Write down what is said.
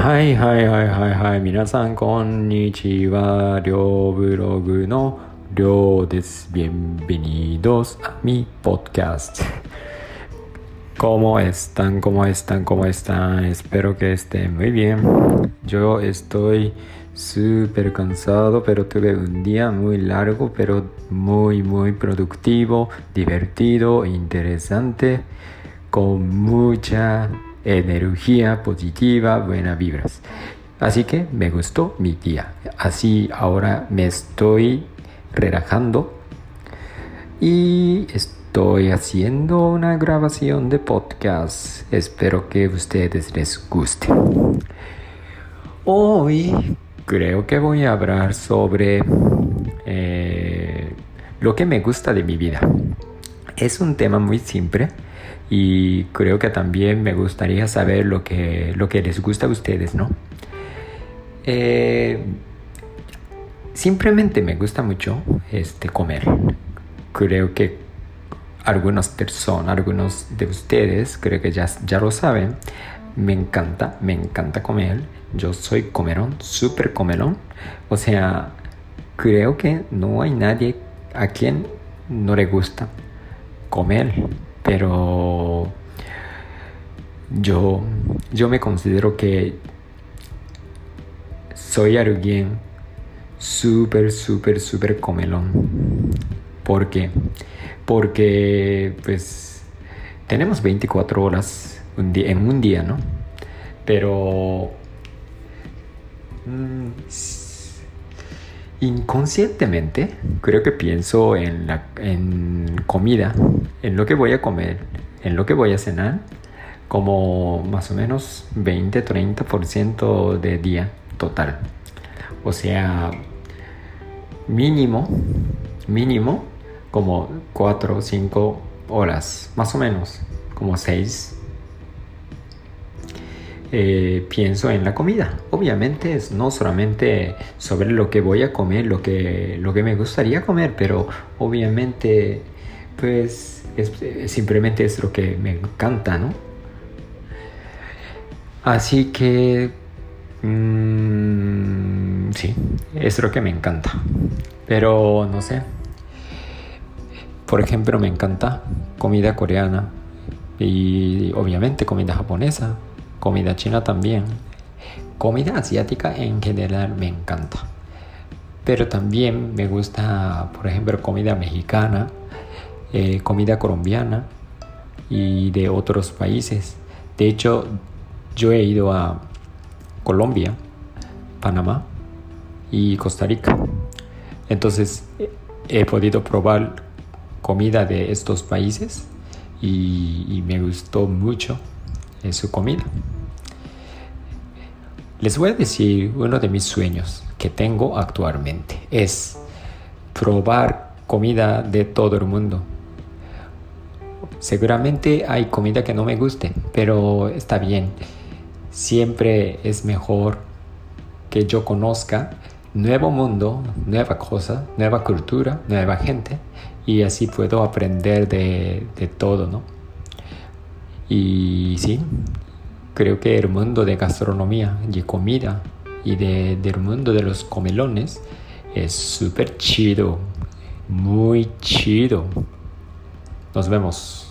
はいはいはいはいはい皆さんこんにちはりょうブログのりょうです Bienvenidos a mi podcast ¿Cómo están? ¿Cómo están? ¿Cómo están? Espero que estén muy bien. Yo estoy súper cansado, pero tuve un día muy largo, pero muy, muy productivo, divertido, interesante, con mucha energía positiva, buenas vibras. Así que me gustó mi día. Así ahora me estoy relajando y estoy haciendo una grabación de podcast. Espero que a ustedes les guste. Hoy creo que voy a hablar sobre eh, lo que me gusta de mi vida. Es un tema muy simple y creo que también me gustaría saber lo que, lo que les gusta a ustedes, ¿no? Eh, simplemente me gusta mucho este, comer. Creo que algunas personas, algunos de ustedes, creo que ya, ya lo saben, me encanta, me encanta comer. Yo soy comerón, súper comerón. O sea, creo que no hay nadie a quien no le gusta comer pero yo, yo me considero que soy alguien súper, súper, súper comelón. ¿Por qué? Porque pues tenemos 24 horas en un día, ¿no? Pero mm, inconscientemente creo que pienso en, la, en comida, en lo que voy a comer, en lo que voy a cenar, como más o menos 20-30% de día total. O sea, mínimo, mínimo, como 4 o 5 horas, más o menos, como 6 eh, pienso en la comida. Obviamente es no solamente sobre lo que voy a comer, lo que, lo que me gustaría comer, pero obviamente pues simplemente es lo que me encanta, ¿no? Así que mm, sí, es lo que me encanta. Pero no sé. Por ejemplo, me encanta comida coreana y obviamente comida japonesa comida china también. Comida asiática en general me encanta. Pero también me gusta, por ejemplo, comida mexicana, eh, comida colombiana y de otros países. De hecho, yo he ido a Colombia, Panamá y Costa Rica. Entonces he podido probar comida de estos países y, y me gustó mucho su comida. Les voy a decir uno de mis sueños que tengo actualmente. Es probar comida de todo el mundo. Seguramente hay comida que no me guste, pero está bien. Siempre es mejor que yo conozca nuevo mundo, nueva cosa, nueva cultura, nueva gente y así puedo aprender de, de todo, ¿no? Y sí, creo que el mundo de gastronomía y comida y de, del mundo de los comelones es súper chido, muy chido. Nos vemos.